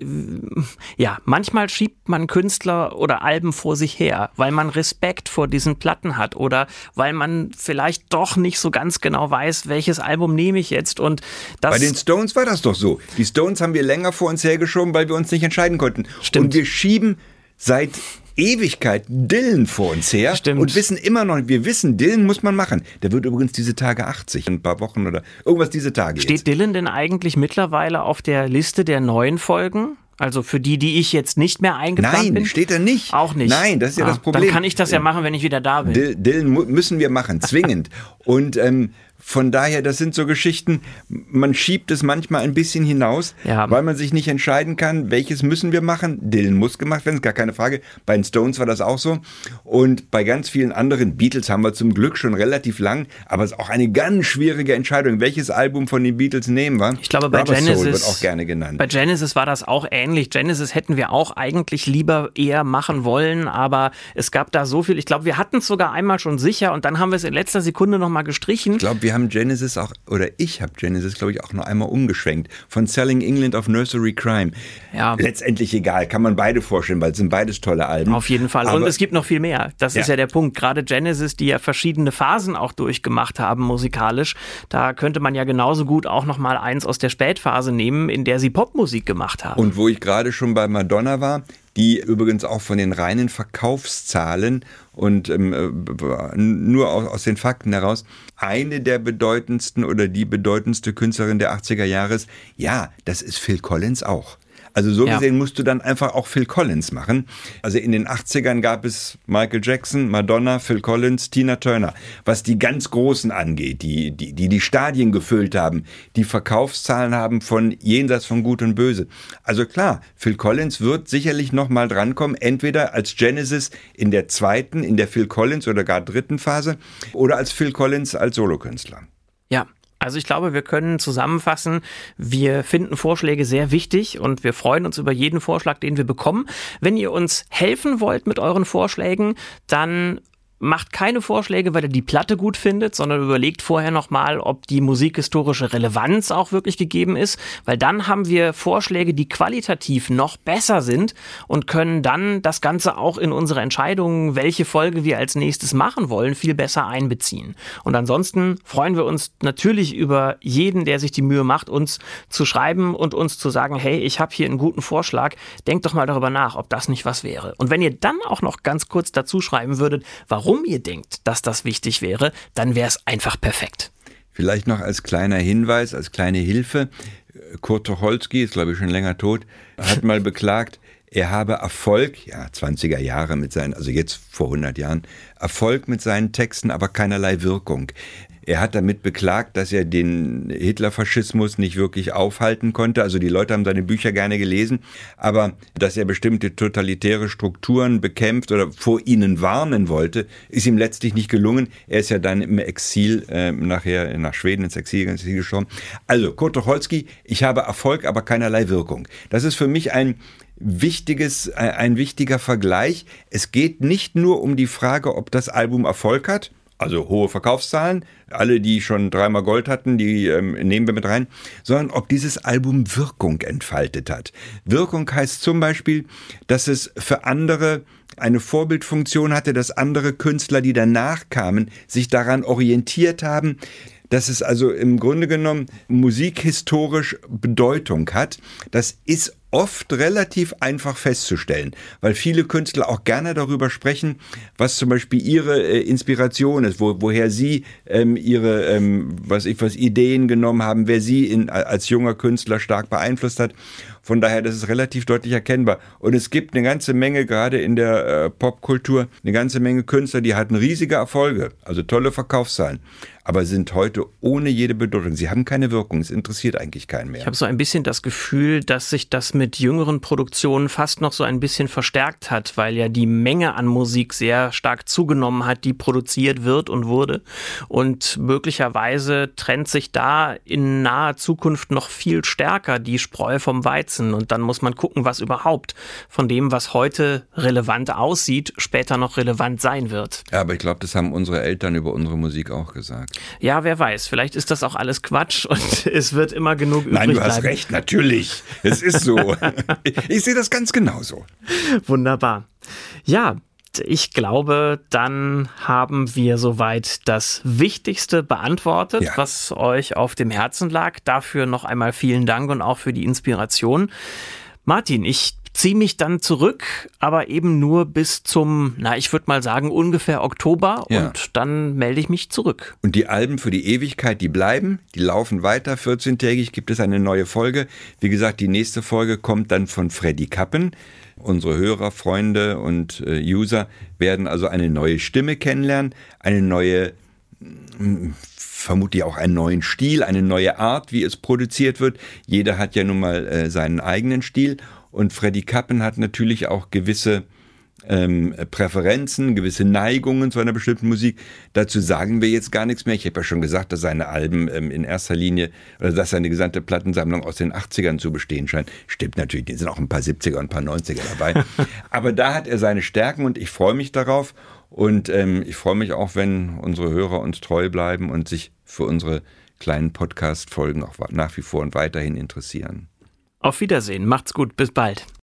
Ja, manchmal schiebt man Künstler oder Alben vor sich her, weil man Respekt vor diesen Platten hat oder weil man vielleicht doch nicht so ganz genau weiß, welches Album nehme ich jetzt. Und das Bei den Stones war das doch so. Die Stones haben wir länger vor uns hergeschoben, weil wir uns nicht entscheiden konnten. Stimmt. Und wir schieben seit Ewigkeit Dylan vor uns her Stimmt. und wissen immer noch, wir wissen, Dylan muss man machen. Der wird übrigens diese Tage 80, in ein paar Wochen oder irgendwas diese Tage. Steht jetzt. Dylan denn eigentlich mittlerweile auf der Liste der neuen Folgen? Also für die, die ich jetzt nicht mehr eingeplant Nein, bin? steht er nicht. Auch nicht. Nein, das ist ja Ah, das Problem. Dann kann ich das ja machen, wenn ich wieder da bin. Dil- Dylan mu- müssen wir machen, zwingend. und ähm, von daher, das sind so Geschichten, man schiebt es manchmal ein bisschen hinaus, Ja. weil man sich nicht entscheiden kann, welches müssen wir machen. Dylan muss gemacht werden, ist gar keine Frage. Bei den Stones war das auch so. Und bei ganz vielen anderen, Beatles haben wir zum Glück schon relativ lang, aber es ist auch eine ganz schwierige Entscheidung, welches Album von den Beatles nehmen wir. Ich glaube, bei Rubber Genesis, wird auch gerne genannt. Bei Genesis war das auch ähnlich. Genesis hätten wir auch eigentlich lieber eher machen wollen, aber es gab da so viel. Ich glaube, wir hatten es sogar einmal schon sicher und dann haben wir es in letzter Sekunde nochmal gestrichen. Ich glaube, wir haben Genesis auch, oder ich habe Genesis, glaube ich, auch noch einmal umgeschwenkt. Von Selling England auf Nursery Crime. Ja. Letztendlich egal, kann man beide vorstellen, weil es sind beides tolle Alben. Auf jeden Fall. und Aber- es gibt noch viel mehr. Das ist Ja. ja der Punkt. Gerade Genesis, die ja verschiedene Phasen auch durchgemacht haben musikalisch, da könnte man ja genauso gut auch noch mal eins aus der Spätphase nehmen, in der sie Popmusik gemacht haben. Und wo ich gerade schon bei Madonna war, die übrigens auch von den reinen Verkaufszahlen und ähm, äh, nur aus, aus den Fakten heraus eine der bedeutendsten oder die bedeutendste Künstlerin der 80er Jahre ist. Ja, das ist Phil Collins auch. Also so Ja. gesehen musst du dann einfach auch Phil Collins machen. Also in den 80ern gab es Michael Jackson, Madonna, Phil Collins, Tina Turner. Was die ganz Großen angeht, die die, die, die Stadien gefüllt haben, die Verkaufszahlen haben von jenseits von Gut und Böse. Also klar, Phil Collins wird sicherlich noch mal drankommen, entweder als Genesis in der zweiten, in der Phil Collins oder gar dritten Phase oder als Phil Collins als Solokünstler. Ja. Also ich glaube, wir können zusammenfassen, wir finden Vorschläge sehr wichtig und wir freuen uns über jeden Vorschlag, den wir bekommen. Wenn ihr uns helfen wollt mit euren Vorschlägen, dann macht keine Vorschläge, weil ihr die Platte gut findet, sondern überlegt vorher nochmal, ob die musikhistorische Relevanz auch wirklich gegeben ist, weil dann haben wir Vorschläge, die qualitativ noch besser sind und können dann das Ganze auch in unsere Entscheidungen, welche Folge wir als nächstes machen wollen, viel besser einbeziehen. Und ansonsten freuen wir uns natürlich über jeden, der sich die Mühe macht, uns zu schreiben und uns zu sagen, hey, ich habe hier einen guten Vorschlag, denkt doch mal darüber nach, ob das nicht was wäre. Und wenn ihr dann auch noch ganz kurz dazu schreiben würdet, warum ihr denkt, dass das wichtig wäre, dann wäre es einfach perfekt. Vielleicht noch als kleiner Hinweis, als kleine Hilfe. Kurt Tucholsky, ist glaube ich schon länger tot, hat mal beklagt, er habe Erfolg, ja, 20er Jahre mit seinen, also jetzt vor 100 Jahren, Erfolg mit seinen Texten, aber keinerlei Wirkung. Er hat damit beklagt, dass er den Hitlerfaschismus nicht wirklich aufhalten konnte. Also die Leute haben seine Bücher gerne gelesen, aber dass er bestimmte totalitäre Strukturen bekämpft oder vor ihnen warnen wollte, ist ihm letztlich nicht gelungen. Er ist ja dann im Exil äh, nachher nach Schweden ins Exil, ins Exil gestorben. Also Kurt Tucholsky, ich habe Erfolg, aber keinerlei Wirkung. Das ist für mich ein wichtiges, äh, ein wichtiger Vergleich. Es geht nicht nur um die Frage, ob das Album Erfolg hat, also hohe Verkaufszahlen, alle, die schon dreimal Gold hatten, die ähm, nehmen wir mit rein, sondern ob dieses Album Wirkung entfaltet hat. Wirkung heißt zum Beispiel, dass es für andere eine Vorbildfunktion hatte, dass andere Künstler, die danach kamen, sich daran orientiert haben, dass es also im Grunde genommen musikhistorisch Bedeutung hat. Das ist oft relativ einfach festzustellen, weil viele Künstler auch gerne darüber sprechen, was zum Beispiel ihre äh, Inspiration ist, wo, woher sie ähm, ihre ähm, was ich was Ideen genommen haben, wer sie in, als junger Künstler stark beeinflusst hat. Von daher, das ist relativ deutlich erkennbar. Und es gibt eine ganze Menge, gerade in der äh, Popkultur, eine ganze Menge Künstler, die hatten riesige Erfolge, also tolle Verkaufszahlen aber sind heute ohne jede Bedeutung. Sie haben keine Wirkung, es interessiert eigentlich keinen mehr. Ich habe so ein bisschen das Gefühl, dass sich das mit jüngeren Produktionen fast noch so ein bisschen verstärkt hat, weil ja die Menge an Musik sehr stark zugenommen hat, die produziert wird und wurde. Und möglicherweise trennt sich da in naher Zukunft noch viel stärker die Spreu vom Weizen. Und dann muss man gucken, was überhaupt von dem, was heute relevant aussieht, später noch relevant sein wird. Ja, aber ich glaube, das haben unsere Eltern über unsere Musik auch gesagt. Ja, wer weiß. Vielleicht ist das auch alles Quatsch und es wird immer genug übrig Nein, du bleiben. hast recht, natürlich. Es ist so. ich sehe das ganz genauso. Wunderbar. Ja, ich glaube, dann haben wir soweit das Wichtigste beantwortet, ja. was euch auf dem Herzen lag. Dafür noch einmal vielen Dank und auch für die Inspiration. Martin, ich ziehe mich dann zurück, aber eben nur bis zum, na, ich würde mal sagen, ungefähr Oktober ja. und dann melde ich mich zurück. Und die Alben für die Ewigkeit, die bleiben, die laufen weiter. 14-tägig gibt es eine neue Folge. Wie gesagt, die nächste Folge kommt dann von Freddy Kappen. Unsere Hörer, Freunde und äh, User werden also eine neue Stimme kennenlernen, eine neue hm, vermutlich auch einen neuen Stil, eine neue Art, wie es produziert wird. Jeder hat ja nun mal äh, seinen eigenen Stil und Freddy Kappen hat natürlich auch gewisse ähm, Präferenzen, gewisse Neigungen zu einer bestimmten Musik. Dazu sagen wir jetzt gar nichts mehr. Ich habe ja schon gesagt, dass seine Alben ähm, in erster Linie oder dass seine gesamte Plattensammlung aus den 80ern zu bestehen scheint. Stimmt natürlich, die sind auch ein paar 70er und ein paar 90er dabei. Aber da hat er seine Stärken und ich freue mich darauf. Und ähm, ich freue mich auch, wenn unsere Hörer uns treu bleiben und sich für unsere kleinen Podcast-Folgen auch nach wie vor und weiterhin interessieren. Auf Wiedersehen, macht's gut, bis bald.